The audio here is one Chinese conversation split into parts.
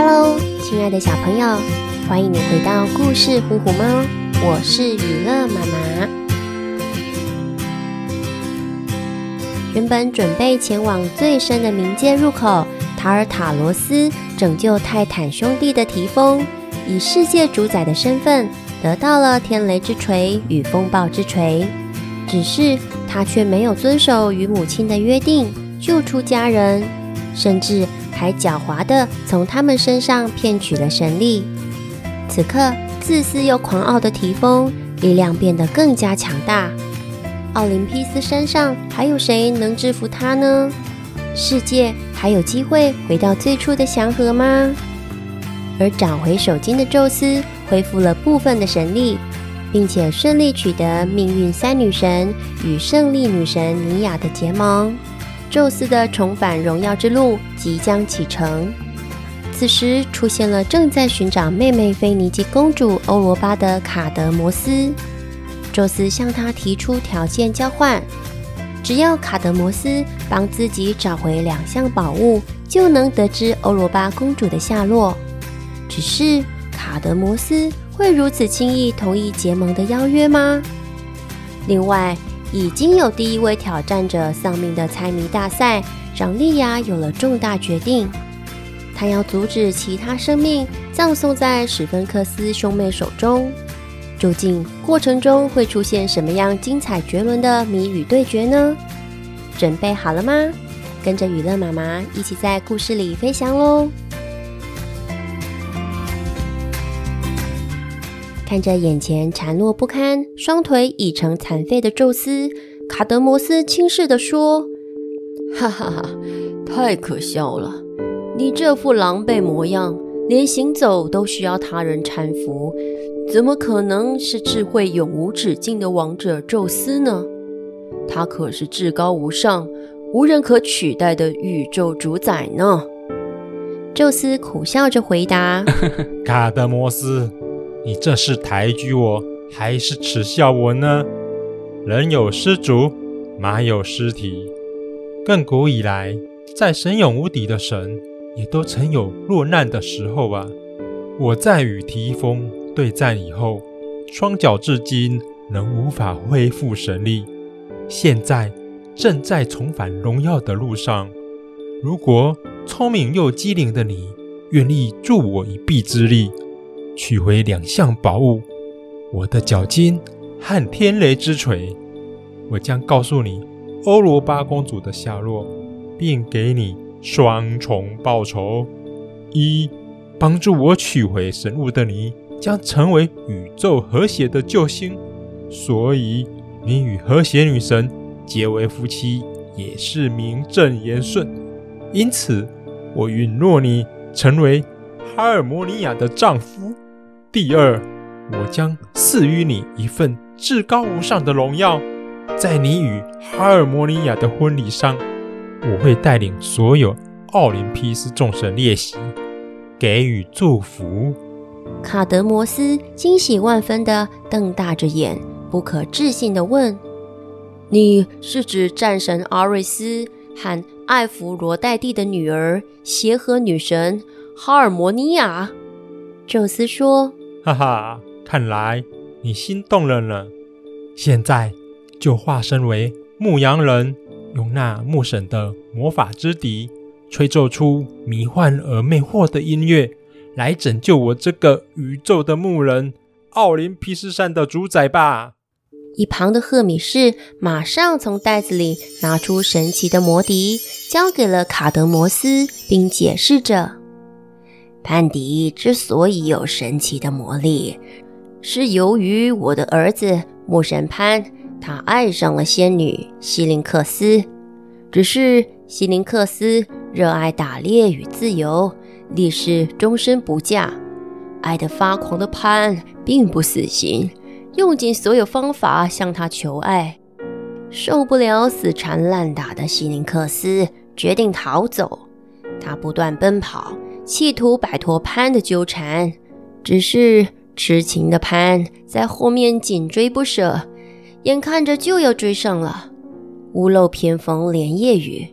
Hello，亲爱的小朋友，欢迎你回到故事虎虎猫，我是予乐妈妈。原本准备前往最深的冥界入口塔尔塔罗斯拯救泰坦兄弟的提丰，以世界主宰的身份得到了天雷之锤与风暴之锤，只是他却没有遵守与母亲的约定，救出家人，甚至。还狡猾地从他们身上骗取了神力。此刻，自私又狂傲的提丰力量变得更加强大。奥林匹斯山上还有谁能制服他呢？世界还有机会回到最初的祥和吗？而找回手巾的宙斯恢复了部分的神力，并且顺利取得命运三女神与胜利女神尼雅的结盟。宙斯的重返荣耀之路即将启程。此时出现了正在寻找妹妹菲尼基公主欧罗巴的卡德摩斯。宙斯向他提出条件交换：只要卡德摩斯帮自己找回两项宝物，就能得知欧罗巴公主的下落。只是卡德摩斯会如此轻易同意结盟的邀约吗？另外，已经有第一位挑战者丧命的猜谜大赛，让莉亚有了重大决定。她要阻止其他生命葬送在史芬克斯兄妹手中。究竟过程中会出现什么样精彩绝伦的谜语对决呢？准备好了吗？跟着雨乐妈妈一起在故事里飞翔喽！看着眼前残弱不堪、双腿已成残废的宙斯，卡德摩斯轻视地说：“哈哈哈，太可笑了！你这副狼狈模样，连行走都需要他人搀扶，怎么可能是智慧永无止境的王者宙斯呢？他可是至高无上、无人可取代的宇宙主宰呢！”宙斯苦笑着回答：“ 卡德摩斯。”你这是抬举我，还是耻笑我呢？人有失足，马有失蹄。更古以来，在神勇无敌的神，也都曾有落难的时候啊。我在与提丰对战以后，双脚至今仍无法恢复神力，现在正在重返荣耀的路上。如果聪明又机灵的你愿意助我一臂之力，取回两项宝物，我的脚筋和天雷之锤，我将告诉你欧罗巴公主的下落，并给你双重报酬。一，帮助我取回神物的你，将成为宇宙和谐的救星，所以你与和谐女神结为夫妻也是名正言顺。因此，我允诺你成为哈尔摩尼亚的丈夫。第二，我将赐予你一份至高无上的荣耀，在你与哈尔摩尼亚的婚礼上，我会带领所有奥林匹斯众神列席，给予祝福。卡德摩斯惊喜万分地瞪大着眼，不可置信地问：“你是指战神阿瑞斯和艾弗罗黛蒂的女儿协和女神哈尔摩尼亚？”宙斯说。哈哈，看来你心动了呢。现在就化身为牧羊人，用那牧神的魔法之笛，吹奏出迷幻而魅惑的音乐，来拯救我这个宇宙的牧人——奥林匹斯山的主宰吧！一旁的赫米士马上从袋子里拿出神奇的魔笛，交给了卡德摩斯，并解释着。潘迪之所以有神奇的魔力，是由于我的儿子牧神潘，他爱上了仙女希林克斯。只是希林克斯热爱打猎与自由，立誓终身不嫁。爱得发狂的潘并不死心，用尽所有方法向她求爱。受不了死缠烂打的希林克斯，决定逃走。他不断奔跑。企图摆脱潘的纠缠，只是痴情的潘在后面紧追不舍，眼看着就要追上了。屋漏偏逢连夜雨，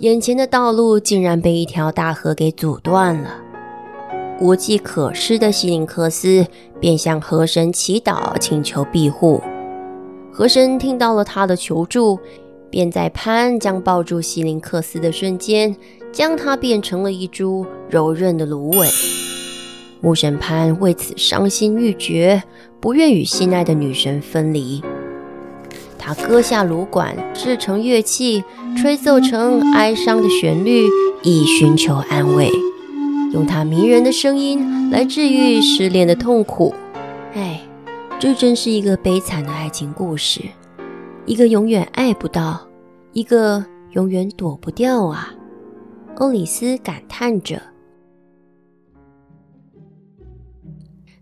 眼前的道路竟然被一条大河给阻断了。无计可施的希林克斯便向河神祈祷，请求庇护。河神听到了他的求助，便在潘将抱住希林克斯的瞬间，将它变成了一株柔韧的芦苇。牧神潘为此伤心欲绝，不愿与心爱的女神分离。他割下芦管，制成乐器，吹奏成哀伤的旋律，以寻求安慰。用他迷人的声音来治愈失恋的痛苦。哎，这真是一个悲惨的爱情故事，一个永远爱不到，一个永远躲不掉啊！欧里斯感叹着。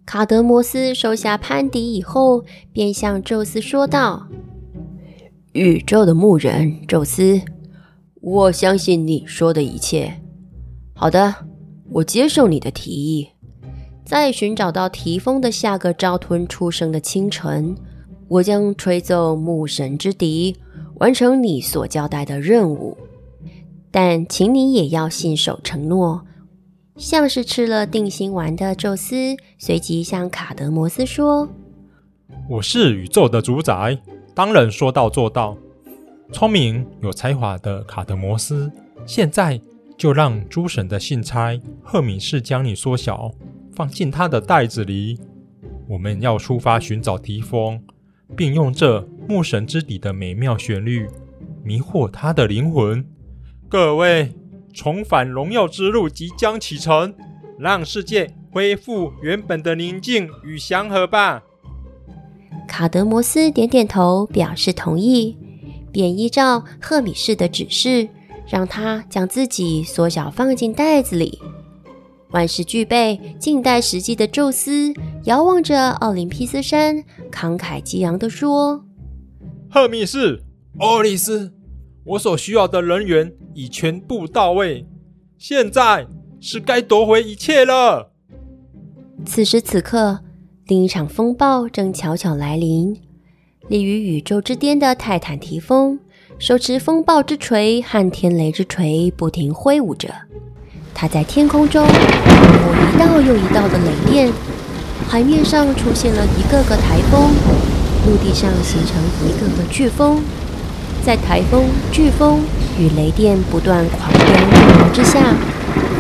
卡德摩斯收下潘迪以后，便向宙斯说道：“宇宙的牧人，宙斯，我相信你说的一切。好的。”我接受你的提议，在寻找到提丰的下个招吞出生的清晨，我将吹奏牧神之笛，完成你所交代的任务。但请你也要信守承诺。像是吃了定心丸的宙斯，随即向卡德摩斯说：“我是宇宙的主宰，当然说到做到。聪明有才华的卡德摩斯，现在。”就让诸神的信差赫敏士将你缩小，放进他的袋子里。我们要出发寻找提丰，并用这牧神之笛的美妙旋律迷惑他的灵魂。各位，重返荣耀之路即将启程，让世界恢复原本的宁静与祥和吧。卡德摩斯点点头，表示同意，便依照赫米士的指示。让他将自己缩小放进袋子里。万事俱备，静待时机的宙斯遥望着奥林匹斯山，慷慨激昂地说：“赫米士，欧里思，我所需要的人员已全部到位，现在是该夺回一切了。”此时此刻，另一场风暴正悄悄来临，立于宇宙之巅的泰坦提丰。手持风暴之锤和天雷之锤，不停挥舞着。他在天空中划过一道又一道的雷电，海面上出现了一个个台风，陆地上形成一个个飓风。在台风、飓风与雷电不断狂飙怒吼之下，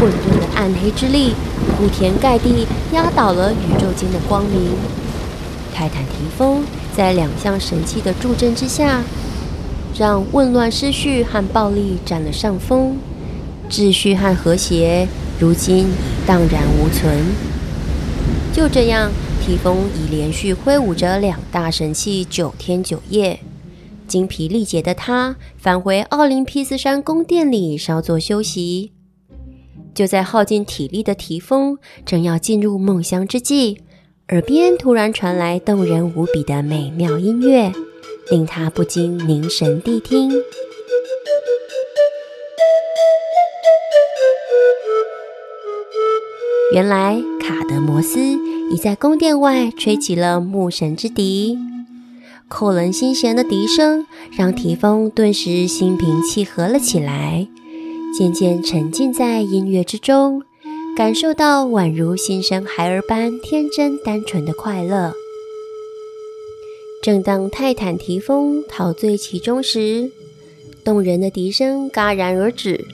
混沌的暗黑之力铺天盖地压倒了宇宙间的光明。泰坦提丰在两项神器的助阵之下。让混乱、失序和暴力占了上风，秩序和和谐如今已荡然无存。就这样，提丰已连续挥舞着两大神器九天九夜，精疲力竭的他返回奥林匹斯山宫殿里稍作休息。就在耗尽体力的提丰正要进入梦乡之际，耳边突然传来动人无比的美妙音乐。令他不禁凝神谛听。原来卡德摩斯已在宫殿外吹起了牧神之笛，扣人心弦的笛声让提丰顿时心平气和了起来，渐渐沉浸在音乐之中，感受到宛如新生孩儿般天真单纯的快乐。正当泰坦提丰陶醉其中时，动人的笛声戛然而止。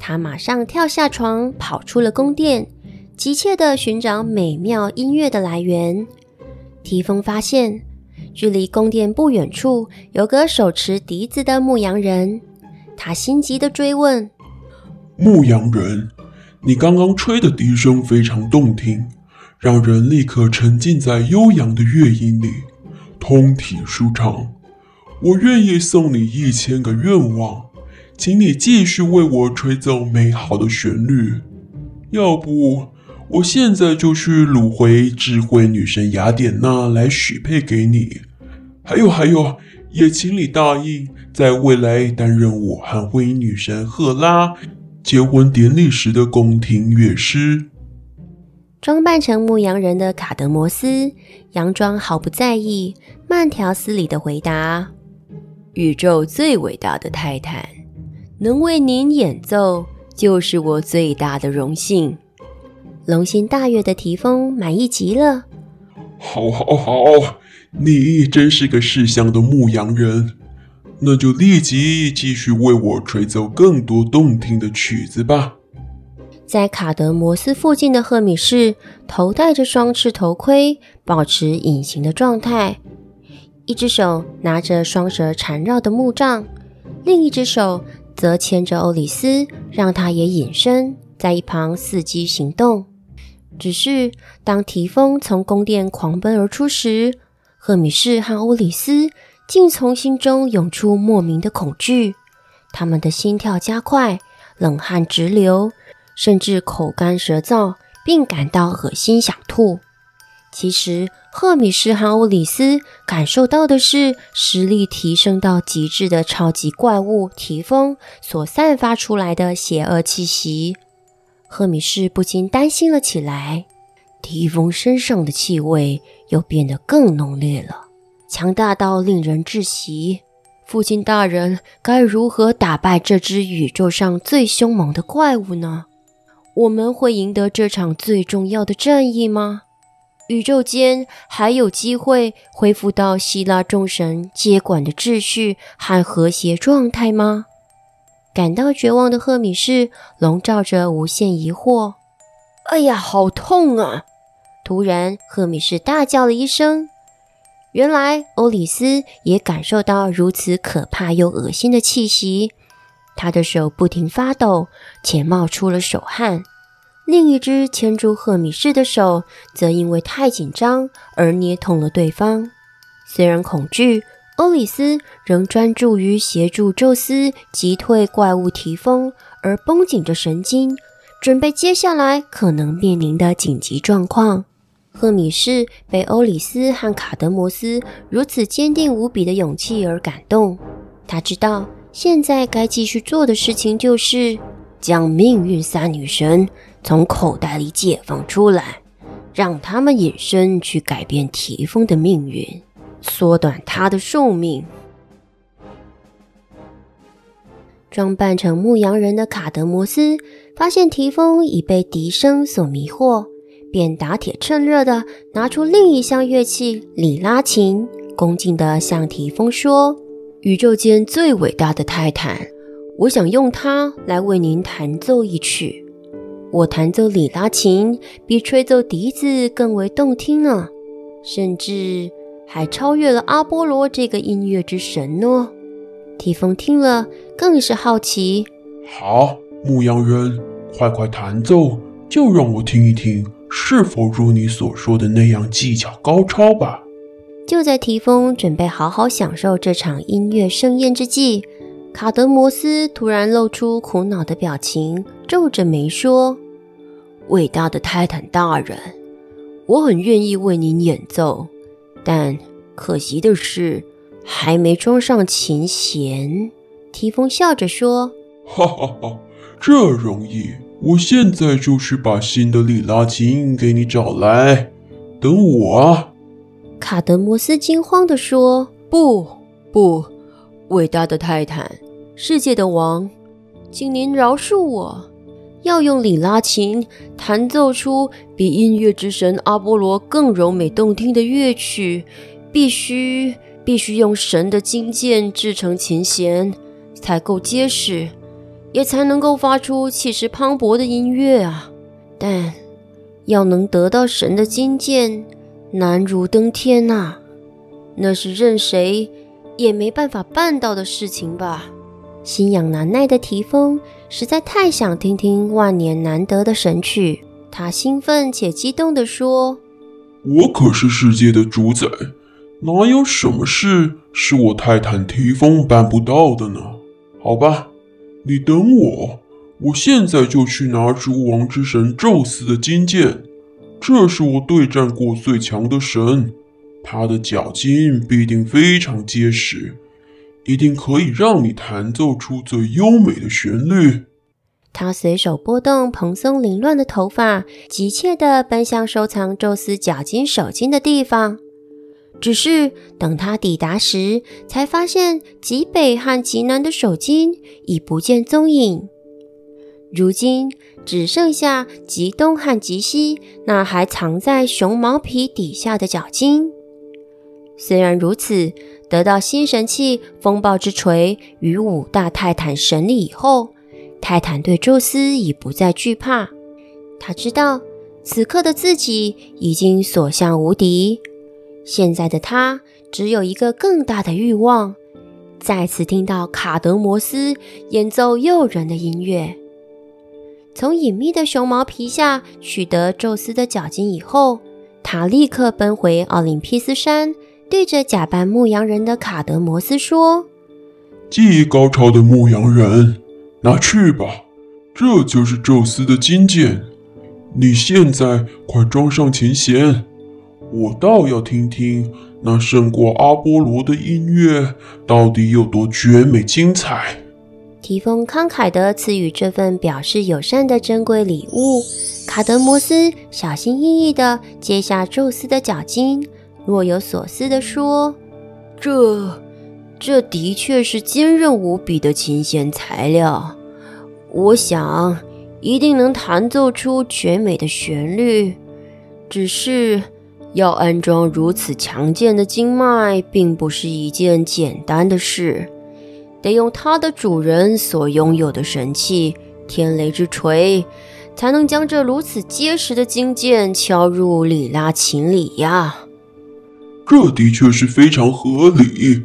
他马上跳下床，跑出了宫殿，急切地寻找美妙音乐的来源。提丰发现，距离宫殿不远处有个手持笛子的牧羊人。他心急地追问：“牧羊人，你刚刚吹的笛声非常动听，让人立刻沉浸在悠扬的乐音里。”通体舒畅，我愿意送你一千个愿望，请你继续为我吹奏美好的旋律。要不，我现在就去掳回智慧女神雅典娜来许配给你。还有还有，也请你答应，在未来担任我和婚姻女神赫拉结婚典礼时的宫廷乐师。装扮成牧羊人的卡德摩斯，佯装毫不在意，慢条斯理的回答：“宇宙最伟大的泰坦，能为您演奏，就是我最大的荣幸。”龙心大悦的提丰满意极了。好，好，好，你真是个识相的牧羊人。那就立即继续为我吹奏更多动听的曲子吧。在卡德摩斯附近的赫米士头戴着双翅头盔，保持隐形的状态，一只手拿着双蛇缠绕的木杖，另一只手则牵着欧里斯，让他也隐身在一旁伺机行动。只是当提丰从宫殿狂奔而出时，赫米士和欧里斯竟从心中涌出莫名的恐惧，他们的心跳加快，冷汗直流，甚至口干舌燥，并感到恶心想吐。其实，赫米士和欧里斯感受到的是实力提升到极致的超级怪物提丰所散发出来的邪恶气息。赫米士不禁担心了起来，提丰身上的气味又变得更浓烈了，强大到令人窒息。父亲大人，该如何打败这只宇宙上最凶猛的怪物呢？我们会赢得这场最重要的战役吗？宇宙间还有机会恢复到希腊众神接管的秩序和和谐状态吗？感到绝望的赫米士笼罩着无限疑惑。哎呀，好痛啊！突然，赫米士大叫了一声。原来，欧里斯也感受到如此可怕又恶心的气息，他的手不停发抖，且冒出了手汗。另一只牵住赫米士的手，则因为太紧张而捏痛了对方。虽然恐惧。欧里斯仍专注于协助宙斯击退怪物提丰，而绷紧着神经，准备接下来可能面临的紧急状况。赫米士被欧里斯和卡德摩斯如此坚定无比的勇气而感动，他知道现在该继续做的事情就是将命运三女神从口袋里解放出来，让他们隐身去改变提丰的命运。缩短他的寿命。装扮成牧羊人的卡德摩斯发现提丰已被笛声所迷惑，便打铁趁热的拿出另一项乐器——里拉琴，恭敬的向提丰说：“宇宙间最伟大的泰坦，我想用它来为您弹奏一曲。我弹奏里拉琴比吹奏笛子更为动听呢，甚至……”还超越了阿波罗这个音乐之神呢。提丰听了更是好奇。好，牧羊人，快快弹奏，就让我听一听，是否如你所说的那样技巧高超吧。就在提丰准备好好享受这场音乐盛宴之际，卡德摩斯突然露出苦恼的表情，皱着眉说：“伟大的泰坦大人，我很愿意为您演奏。”但可惜的是，还没装上琴弦。提丰笑着说：“哈哈哈，这容易，我现在就去把新的里拉琴给你找来。等我啊！”卡德摩斯惊慌地说：“不，不，伟大的泰坦，世界的王，请您饶恕我。”要用里拉琴弹奏出比音乐之神阿波罗更柔美动听的乐曲，必须必须用神的金剑制成琴弦，才够结实，也才能够发出气势磅礴的音乐啊！但要能得到神的金剑，难如登天呐、那是任谁也没办法办到的事情吧？心痒难耐的提丰实在太想听听万年难得的神曲，他兴奋且激动地说：“我可是世界的主宰，哪有什么事是我泰坦提丰办不到的呢？好吧，你等我，我现在就去拿出王之神宙斯的金剑，这是我对战过最强的神，他的脚筋必定非常结实。”一定可以让你弹奏出最优美的旋律。他随手拨动蓬松凌乱的头发，急切地奔向收藏宙斯脚筋手筋的地方。只是等他抵达时，才发现极北和极南的手筋已不见踪影。如今，只剩下极东和极西那还藏在熊毛皮底下的脚筋。虽然如此，得到新神器风暴之锤与五大泰坦神力以后，泰坦对宙斯已不再惧怕。他知道此刻的自己已经所向无敌，现在的他只有一个更大的欲望：再次听到卡德摩斯演奏诱人的音乐。从隐秘的熊毛皮下取得宙斯的角晶以后，他立刻奔回奥林匹斯山，对着假扮牧羊人的卡德摩斯说：“技艺高超的牧羊人，拿去吧，这就是宙斯的金剑。你现在快装上琴弦，我倒要听听那胜过阿波罗的音乐到底有多绝美精彩。”提丰慷慨地赐予这份表示友善的珍贵礼物。卡德摩斯小心翼翼地接下宙斯的脚筋，若有所思地说：“这，这的确是坚韧无比的琴弦材料。我想，一定能弹奏出绝美的旋律。只是，要安装如此强健的经脉，并不是一件简单的事。”得用它的主人所拥有的神器天雷之锤，才能将这如此结实的金剑敲入里拉琴里呀。这的确是非常合理。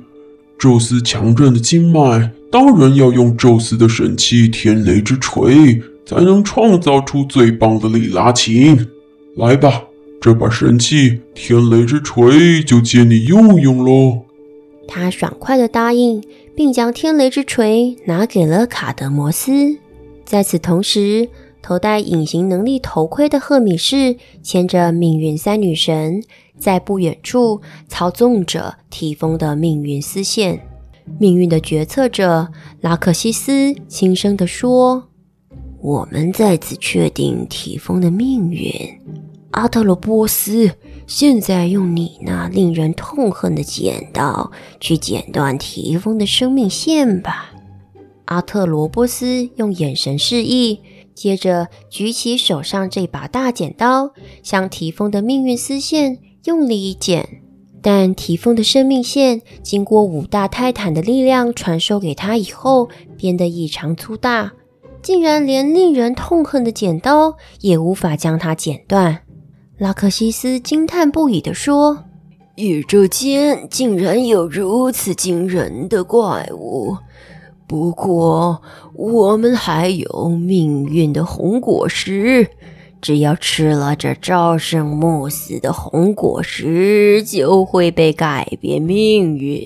宙斯强韧的经脉，当然要用宙斯的神器天雷之锤，才能创造出最棒的里拉琴。来吧，这把神器天雷之锤就借你用用喽。他爽快地答应。并将天雷之锤拿给了卡德摩斯。在此同时，头戴隐形能力头盔的赫米士牵着命运三女神，在不远处操纵着提丰的命运丝线。命运的决策者拉克西斯轻声地说：“我们再次确定提丰的命运，阿特罗波斯。”现在用你那令人痛恨的剪刀去剪断提丰的生命线吧。阿特罗波斯用眼神示意，接着举起手上这把大剪刀，向提丰的命运丝线用力一剪。但提丰的生命线经过五大泰坦的力量传授给他以后，变得异常粗大，竟然连令人痛恨的剪刀也无法将它剪断。拉克西斯惊叹不已地说：“宇宙间竟然有如此惊人的怪物！不过，我们还有命运的红果实，只要吃了这朝生暮死的红果实，就会被改变命运。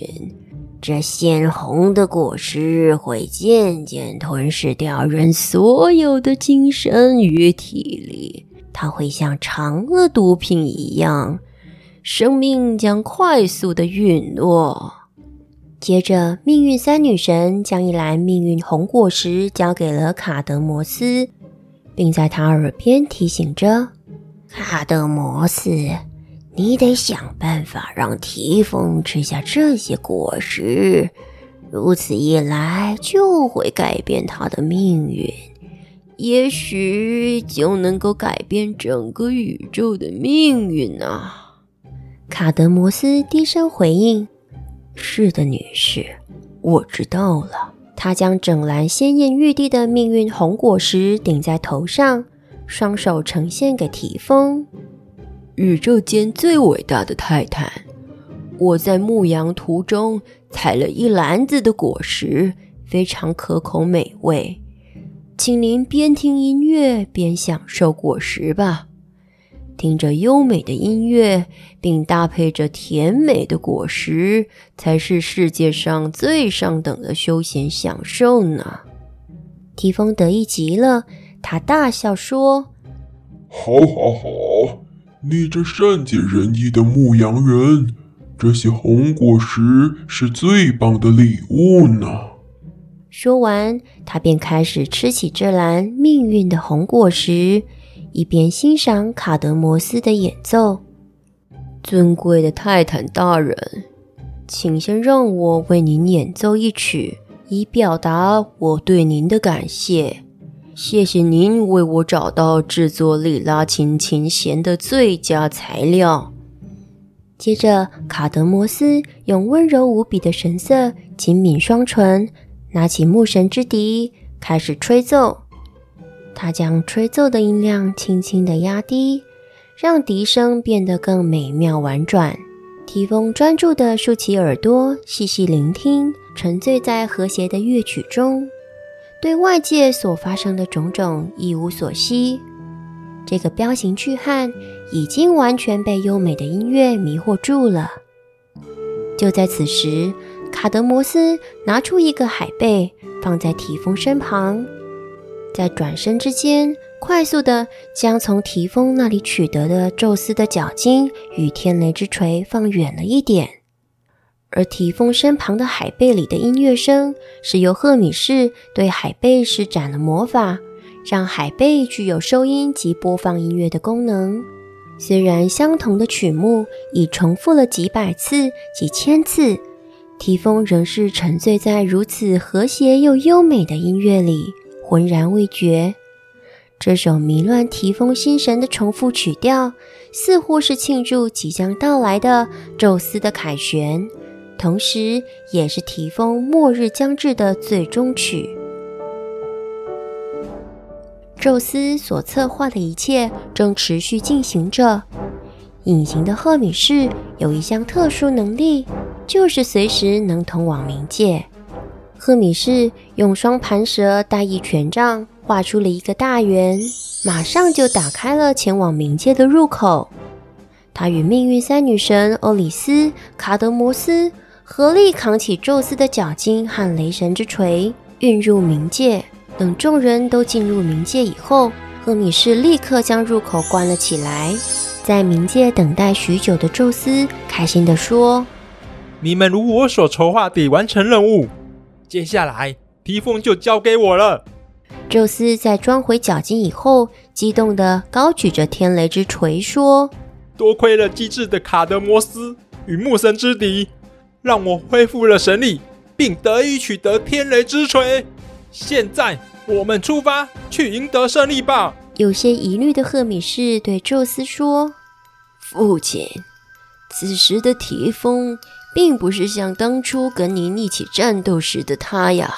这鲜红的果实会渐渐吞噬掉人所有的精神与体力。”它会像长了毒品一样，生命将快速的陨落。接着，命运三女神将一篮命运红果实交给了卡德摩斯，并在他耳边提醒着：“卡德摩斯，你得想办法让提丰吃下这些果实，如此一来就会改变他的命运。”也许就能够改变整个宇宙的命运啊！卡德摩斯低声回应：“是的，女士，我知道了。”他将整篮鲜艳欲滴的命运红果实顶在头上，双手呈现给提丰：“宇宙间最伟大的泰坦，我在牧羊途中采了一篮子的果实，非常可口美味。”请您边听音乐边享受果实吧。听着优美的音乐，并搭配着甜美的果实，才是世界上最上等的休闲享受呢。提丰得意极了，他大笑说：“好，好，好！你这善解人意的牧羊人，这些红果实是最棒的礼物呢。”说完，他便开始吃起这篮命运的红果实，一边欣赏卡德摩斯的演奏。尊贵的泰坦大人，请先让我为您演奏一曲，以表达我对您的感谢。谢谢您为我找到制作利拉琴琴弦的最佳材料。接着，卡德摩斯用温柔无比的神色，紧抿双唇，拿起牧神之笛，开始吹奏。他将吹奏的音量轻轻地压低，让笛声变得更美妙婉转。提丰专注地竖起耳朵，细细聆听，沉醉在和谐的乐曲中，对外界所发生的种种一无所悉。这个彪形巨汉已经完全被优美的音乐迷惑住了。就在此时，卡德摩斯拿出一个海贝，放在提丰身旁，在转身之间，快速地将从提丰那里取得的宙斯的角晶与天雷之锤放远了一点。而提丰身旁的海贝里的音乐声，是由赫米士对海贝施展了魔法。让海贝具有收音及播放音乐的功能。虽然相同的曲目已重复了几百次、几千次，提丰仍是沉醉在如此和谐又优美的音乐里，浑然未觉。这首迷乱提丰心神的重复曲调，似乎是庆祝即将到来的宙斯的凯旋，同时也是提丰末日将至的最终曲。宙斯所策划的一切正持续进行着。隐形的赫米士有一项特殊能力，就是随时能通往冥界。赫米士用双盘蛇带一权杖画出了一个大圆，马上就打开了前往冥界的入口。他与命运三女神欧里斯、卡德摩斯合力扛起宙斯的脚筋和雷神之锤，运入冥界。等众人都进入冥界以后，赫米士立刻将入口关了起来。在冥界等待许久的宙斯开心地说：“你们如我所筹划地完成任务，接下来提风就交给我了。”宙斯在装回脚筋以后，激动地高举着天雷之锤说：“多亏了机智的卡德摩斯与木神之敌，让我恢复了神力，并得以取得天雷之锤。”现在我们出发去赢得胜利吧！有些疑虑的赫米士对宙斯说：“父亲，此时的提丰并不是像当初跟您一起战斗时的他呀。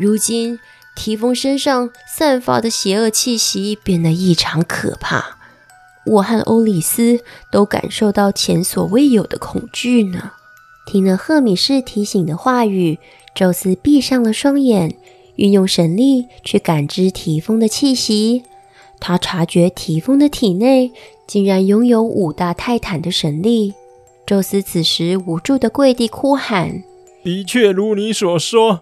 如今提丰身上散发的邪恶气息变得异常可怕，我和欧里斯都感受到前所未有的恐惧呢。”听了赫米士提醒的话语，宙斯闭上了双眼。运用神力去感知提丰的气息，他察觉提丰的体内竟然拥有五大泰坦的神力。宙斯此时无助的跪地哭喊：“的确如你所说，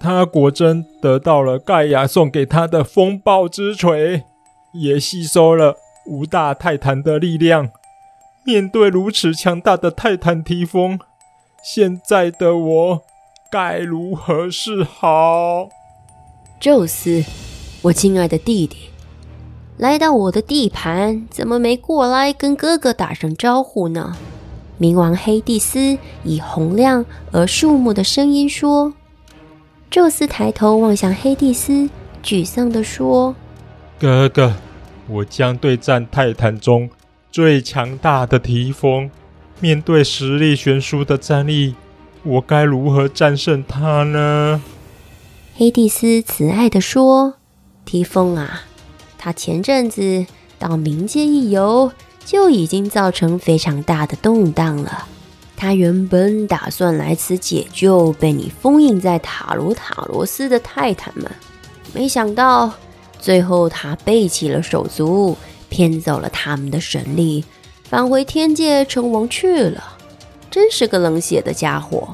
他果真得到了盖亚送给他的风暴之锤，也吸收了五大泰坦的力量。面对如此强大的泰坦提风，现在的我该如何是好？”宙斯，我亲爱的弟弟，来到我的地盘，怎么没过来跟哥哥打声招呼呢？冥王黑帝斯以洪亮而肃穆的声音说。宙斯抬头望向黑帝斯，沮丧地说：“哥哥，我将对战泰坦中最强大的提丰，面对实力悬殊的战力，我该如何战胜他呢？”黑帝斯慈爱地说：“提丰啊，他前阵子到冥界一游，就已经造成非常大的动荡了。他原本打算来此解救被你封印在塔罗塔罗斯的泰坦们，没想到最后他背弃了手足，骗走了他们的神力，返回天界称王去了。真是个冷血的家伙，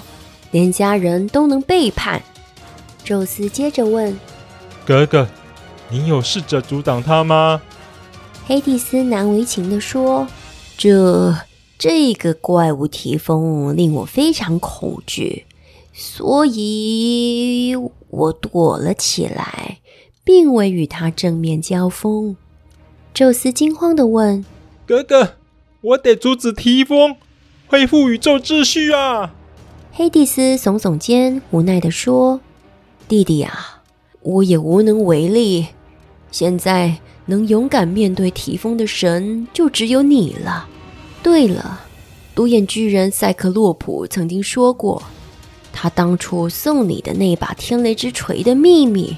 连家人都能背叛。”宙斯接着问：“哥哥，你有试着阻挡他吗？”黑蒂斯难为情地说：“这这个怪物提风令我非常恐惧，所以我躲了起来，并未与他正面交锋。”宙斯惊慌地问：“哥哥，我得阻止提风恢复宇宙秩序啊！”黑蒂斯耸耸肩，无奈地说。弟弟啊，我也无能为力。现在能勇敢面对提风的神，就只有你了。对了，独眼巨人赛克洛普曾经说过，他当初送你的那把天雷之锤的秘密。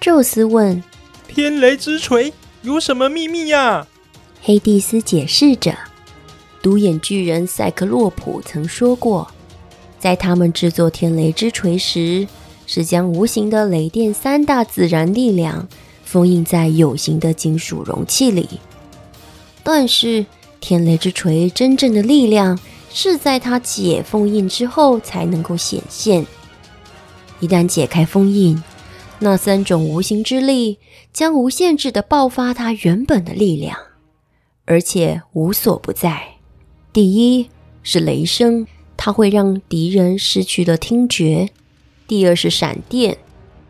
宙斯问：“天雷之锤有什么秘密呀？”黑帝斯解释着：“独眼巨人赛克洛普曾说过，在他们制作天雷之锤时，是将无形的雷电三大自然力量封印在有形的金属容器里，但是。”天雷之锤真正的力量是在它解封印之后才能够显现。一旦解开封印，那三种无形之力将无限制地爆发它原本的力量，而且无所不在。第一是雷声，它会让敌人失去了听觉；第二是闪电，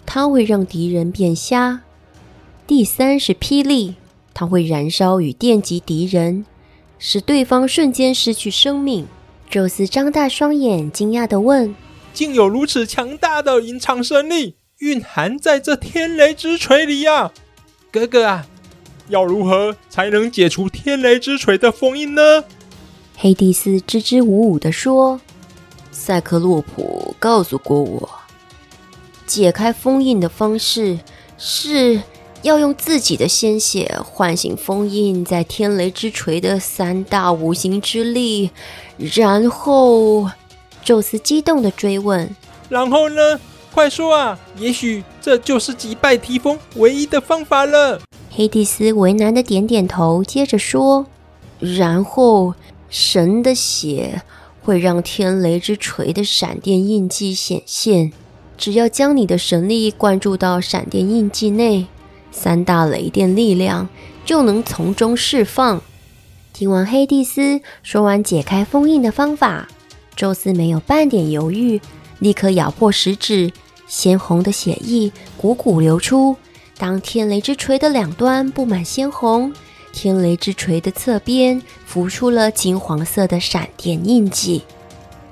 它会让敌人变瞎；第三是霹雳，它会燃烧与电击敌人。使对方瞬间失去生命。宙斯张大双眼，惊讶地问：“竟有如此强大的隐藏神力蕴含在这天雷之锤里呀！哥哥啊，要如何才能解除天雷之锤的封印呢？”黑帝斯支支吾吾地说：“赛克洛普告诉过我，解开封印的方式是……”要用自己的鲜血唤醒封印在天雷之锤的三大五行之力，然后，宙斯激动地追问：“然后呢？快说啊！也许这就是击败提风唯一的方法了。”黑帝斯为难地点点头，接着说：“然后，神的血会让天雷之锤的闪电印记显现。只要将你的神力灌注到闪电印记内。”三大雷电力量就能从中释放。听完黑帝斯说完解开封印的方法，宙斯没有半点犹豫，立刻咬破食指，鲜红的血液汩汩流出。当天雷之锤的两端布满鲜红，天雷之锤的侧边浮出了金黄色的闪电印记。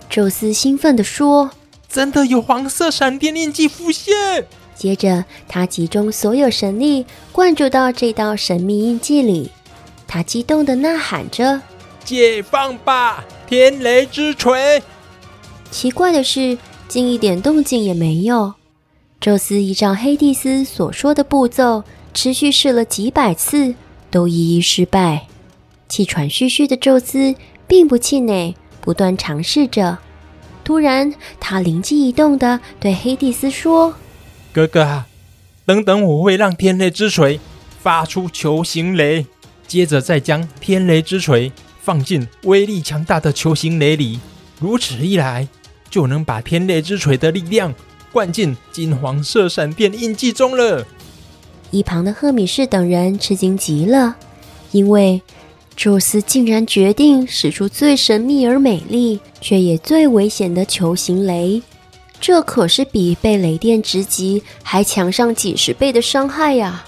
宙斯兴奋地说：“真的有黄色闪电印记浮现！”接着，他集中所有神力，灌注到这道神秘印记里。他激动的呐喊着：“解放吧，天雷之锤！”奇怪的是，竟一点动静也没有。宙斯依照黑帝斯所说的步骤，持续试了几百次，都一一失败。气喘吁吁的宙斯并不气馁，不断尝试着。突然，他灵机一动地对黑帝斯说。哥哥啊，等等，我会让天雷之锤发出球形雷，接着再将天雷之锤放进威力强大的球形雷里。如此一来，就能把天雷之锤的力量灌进金黄色闪电印记中了。一旁的赫米士等人吃惊极了，因为宙斯竟然决定使出最神秘而美丽，却也最危险的球形雷。这可是比被雷电直击还强上几十倍的伤害呀！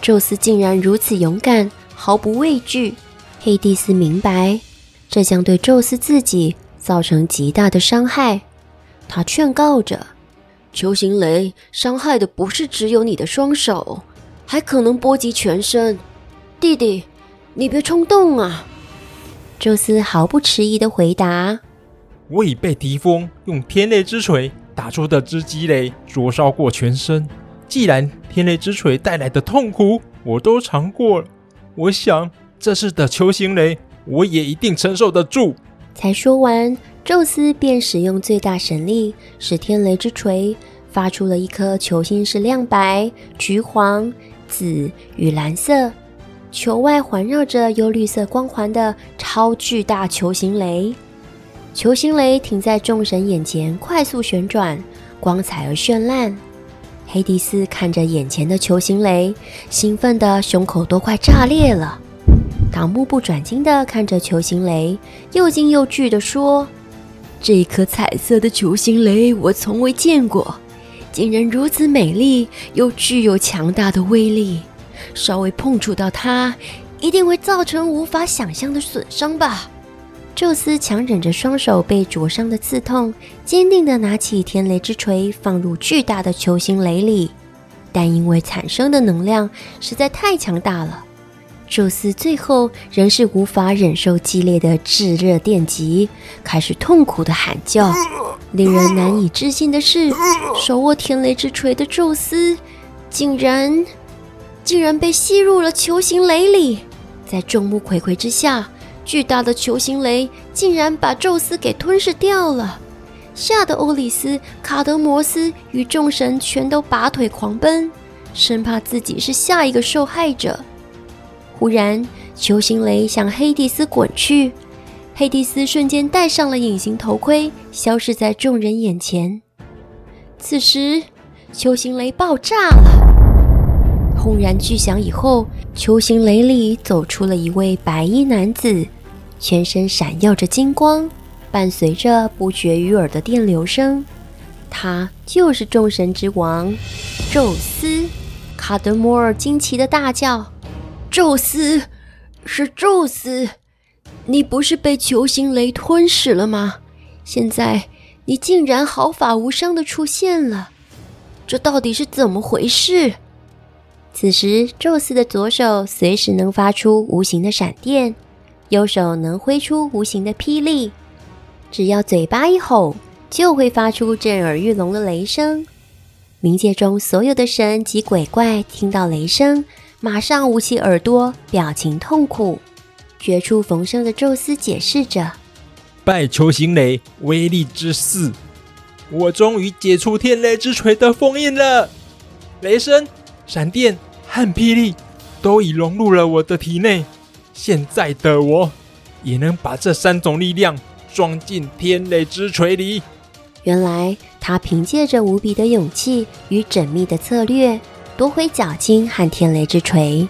宙斯竟然如此勇敢，毫不畏惧。黑帝斯明白，这将对宙斯自己造成极大的伤害。他劝告着：“球形雷伤害的不是只有你的双手，还可能波及全身。弟弟，你别冲动啊！”宙斯毫不迟疑的回答。我已被敌风用天雷之锤打出的之击雷灼烧过全身。既然天雷之锤带来的痛苦我都尝过了，我想这次的球形雷我也一定承受得住。才说完，宙斯便使用最大神力，使天雷之锤发出了一颗球形，是亮白、橘黄、紫与蓝色，球外环绕着有绿色光环的超巨大球形雷。球形雷停在众神眼前，快速旋转，光彩而绚烂。黑迪斯看着眼前的球形雷，兴奋的胸口都快炸裂了。他目不转睛地看着球形雷，又惊又惧地说：“这颗彩色的球形雷我从未见过，竟然如此美丽，又具有强大的威力。稍微碰触到它，一定会造成无法想象的损伤吧。”宙斯强忍着双手被灼伤的刺痛，坚定地拿起天雷之锤，放入巨大的球形雷里。但因为产生的能量实在太强大了，宙斯最后仍是无法忍受激烈的炙热电击，开始痛苦地喊叫。令人难以置信的是，手握天雷之锤的宙斯，竟然竟然被吸入了球形雷里，在众目睽睽之下，巨大的球形雷竟然把宙斯给吞噬掉了。吓得欧里斯、卡德摩斯与众神全都拔腿狂奔，生怕自己是下一个受害者。忽然，球形雷向黑帝斯滚去，黑帝斯瞬间戴上了隐形头盔，消失在众人眼前。此时，球形雷爆炸了，轰然巨响以后，球形雷里走出了一位白衣男子，全身闪耀着金光。伴随着不绝于耳的电流声，他就是众神之王宙斯。卡德摩尔惊奇的大叫：“宙斯，是宙斯！你不是被球形雷吞噬了吗？现在你竟然毫发无伤地出现了，这到底是怎么回事？”此时，宙斯的左手随时能发出无形的闪电，右手能挥出无形的霹雳。只要嘴巴一吼，就会发出震耳欲聋的雷声。冥界中所有的神及鬼怪听到雷声，马上捂起耳朵，表情痛苦。绝处逢生的宙斯解释着：“拜球形雷威力之四，我终于解除天雷之锤的封印了。雷声、闪电和霹雳都已融入了我的体内，现在的我也能把这三种力量。”装进天雷之锤里。原来他凭借着无比的勇气与缜密的策略夺回角晶和天雷之锤。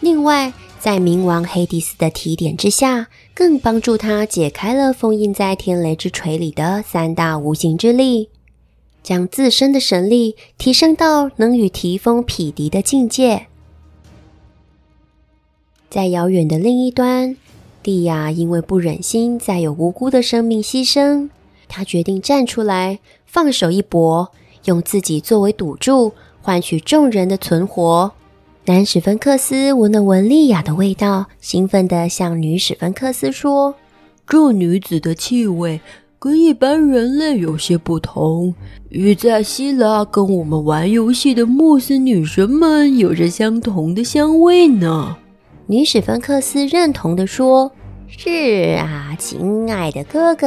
另外，在冥王黑帝斯的提点之下，更帮助他解开了封印在天雷之锤里的三大无形之力，将自身的神力提升到能与提风匹敌的境界。在遥远的另一端。蒂亚因为不忍心再有无辜的生命牺牲，他决定站出来，放手一搏，用自己作为赌注，换取众人的存活。男史芬克斯闻了闻莉亚的味道，兴奋地向女史芬克斯说：“这女子的气味跟一般人类有些不同，与在希腊跟我们玩游戏的穆斯女神们有着相同的香味呢。”女史芬克斯认同地说：“是啊，亲爱的哥哥，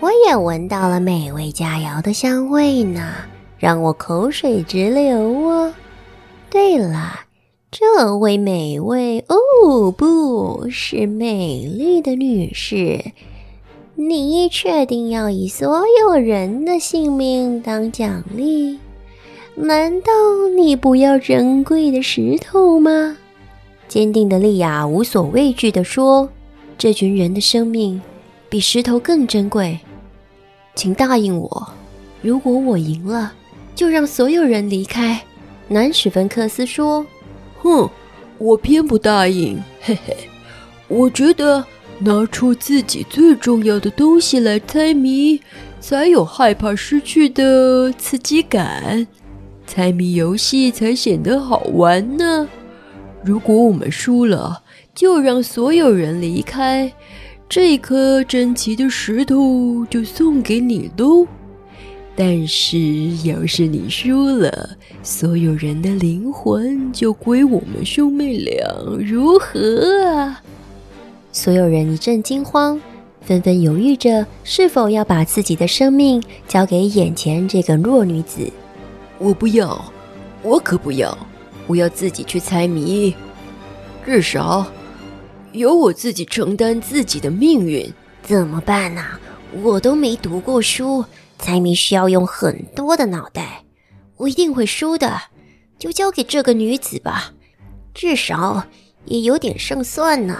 我也闻到了美味佳肴的香味呢，让我口水直流哦。对了，这位美味哦，不是美丽的女士，你确定要以所有人的性命当奖励？难道你不要珍贵的石头吗？”坚定的莉亚无所畏惧地说：“这群人的生命比石头更珍贵，请答应我，如果我赢了，就让所有人离开。”南史芬克斯说：“哼，我偏不答应。嘿嘿，我觉得拿出自己最重要的东西来猜谜，才有害怕失去的刺激感，猜谜游戏才显得好玩呢。”如果我们输了，就让所有人离开，这颗珍奇的石头就送给你喽。但是要是你输了，所有人的灵魂就归我们兄妹俩，如何啊？所有人一阵惊慌，纷纷犹豫着是否要把自己的生命交给眼前这个弱女子。我不要，我可不要。我要自己去猜谜，至少由我自己承担自己的命运。怎么办呢？我都没读过书，猜谜需要用很多的脑袋，我一定会输的。就交给这个女子吧，至少也有点胜算呢。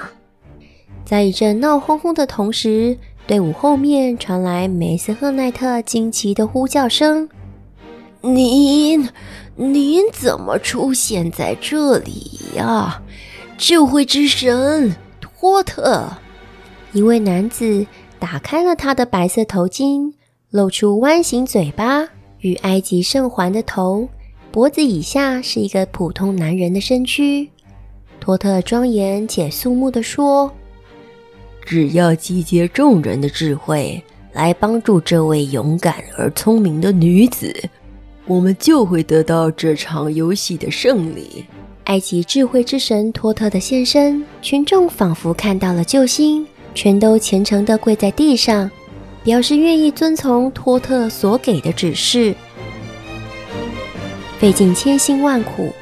在一阵闹哄哄的同时，队伍后面传来梅斯赫奈特惊奇的呼叫声：“您！”您怎么出现在这里呀？智慧之神托特！一位男子打开了他的白色头巾，露出弯形嘴巴与埃及圣环的头，脖子以下是一个普通男人的身躯。托特庄严且肃穆地说：“只要集结众人的智慧来帮助这位勇敢而聪明的女子，我们就会得到这场游戏的胜利。”埃及智慧之神托特的现身，群众仿佛看到了救星，全都虔诚地跪在地上，表示愿意遵从托特所给的指示。费尽千辛万苦，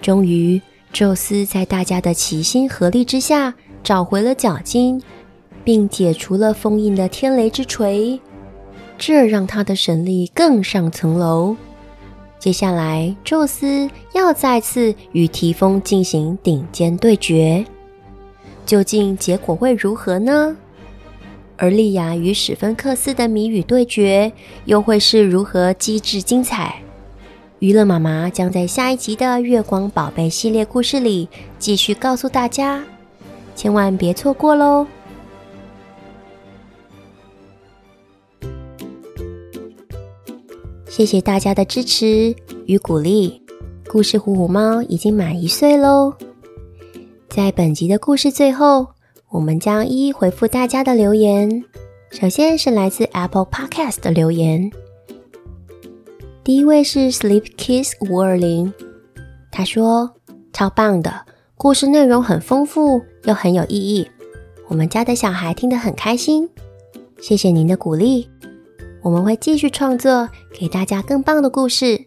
终于，宙斯在大家的齐心合力之下，找回了角晶，并解除了封印的天雷之锤，这让他的神力更上层楼。接下来，宙斯要再次与提丰进行顶尖对决，究竟结果会如何呢？而莉亚与史芬克斯的谜语对决又会是如何机智精彩？娱乐妈妈将在下一集的《月光宝贝》系列故事里继续告诉大家，千万别错过喽！谢谢大家的支持与鼓励。故事虎虎猫已经满一岁喽。在本集的故事最后，我们将一一回复大家的留言。首先是来自 Apple Podcast 的留言，第一位是 Sleep Kiss 五二零，他说：“超棒的故事内容很丰富又很有意义，我们家的小孩听得很开心。谢谢您的鼓励。”我们会继续创作，给大家更棒的故事。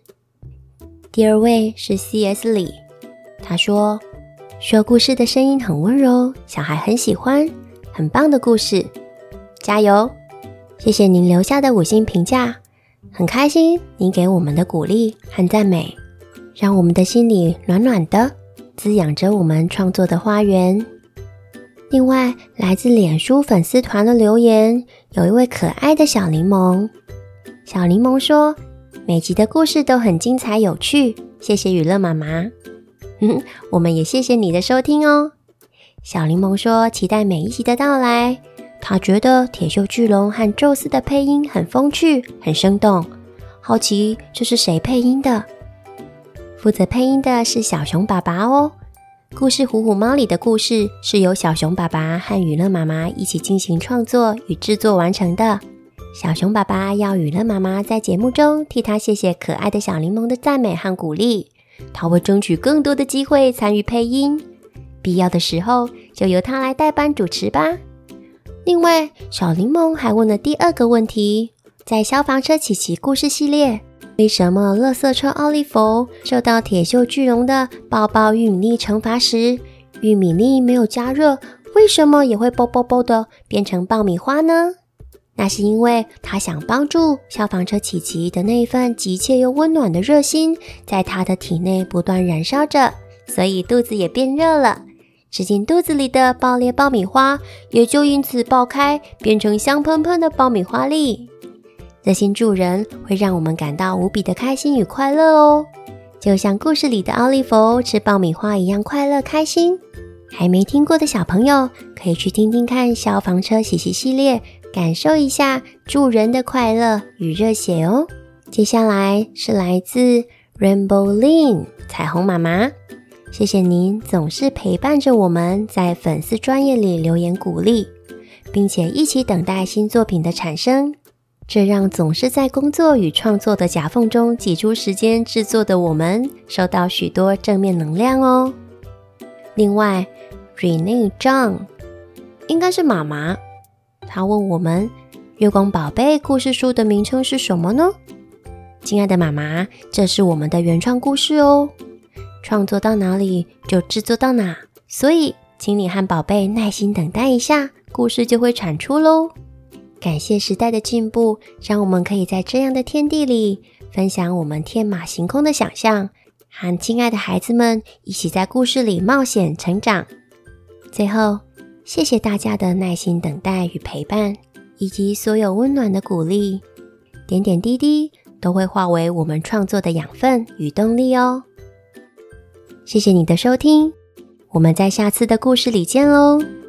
第二位是 C.S. 李，他说说故事的声音很温柔，小孩很喜欢，很棒的故事，加油！谢谢您留下的五星评价，很开心您给我们的鼓励和赞美，让我们的心里暖暖的，滋养着我们创作的花园。另外，来自脸书粉丝团的留言，有一位可爱的小柠檬。小柠檬说：“每集的故事都很精彩有趣，谢谢予乐妈妈。”哼，我们也谢谢你的收听哦。小柠檬说：“期待每一集的到来。”他觉得铁锈巨龙和宙斯的配音很风趣、很生动。好奇这是谁配音的？负责配音的是小熊爸爸哦。故事《虎虎猫》里的故事是由小熊爸爸和雨乐妈妈一起进行创作与制作完成的。小熊爸爸要雨乐妈妈在节目中替他谢谢可爱的小柠檬的赞美和鼓励，他会争取更多的机会参与配音，必要的时候就由他来代班主持吧。另外，小柠檬还问了第二个问题：在消防车琪琪故事系列。为什么垃圾车奥利弗受到铁锈巨龙的爆爆玉米粒惩罚时，玉米粒没有加热，为什么也会啵啵啵的变成爆米花呢？那是因为他想帮助消防车琪琪的那一份急切又温暖的热心，在他的体内不断燃烧着，所以肚子也变热了。吃进肚子里的爆裂爆米花也就因此爆开，变成香喷喷的爆米花粒。热心助人会让我们感到无比的开心与快乐哦，就像故事里的奥利弗吃爆米花一样快乐开心。还没听过的小朋友可以去听听看消防车喜喜系列，感受一下助人的快乐与热血哦。接下来是来自 Rainbow Lin 彩虹妈妈，谢谢您总是陪伴着我们在粉丝专页里留言鼓励，并且一起等待新作品的产生。这让总是在工作与创作的夹缝中挤出时间制作的我们，收到许多正面能量哦。另外，Renee Zhang 应该是妈妈，她问我们：“月光宝贝故事书的名称是什么呢？”亲爱的妈妈，这是我们的原创故事哦，创作到哪里就制作到哪，所以请你和宝贝耐心等待一下，故事就会产出喽。感谢时代的进步，让我们可以在这样的天地里分享我们天马行空的想象，和亲爱的孩子们一起在故事里冒险成长。最后，谢谢大家的耐心等待与陪伴，以及所有温暖的鼓励，点点滴滴都会化为我们创作的养分与动力哦。谢谢你的收听，我们在下次的故事里见喽。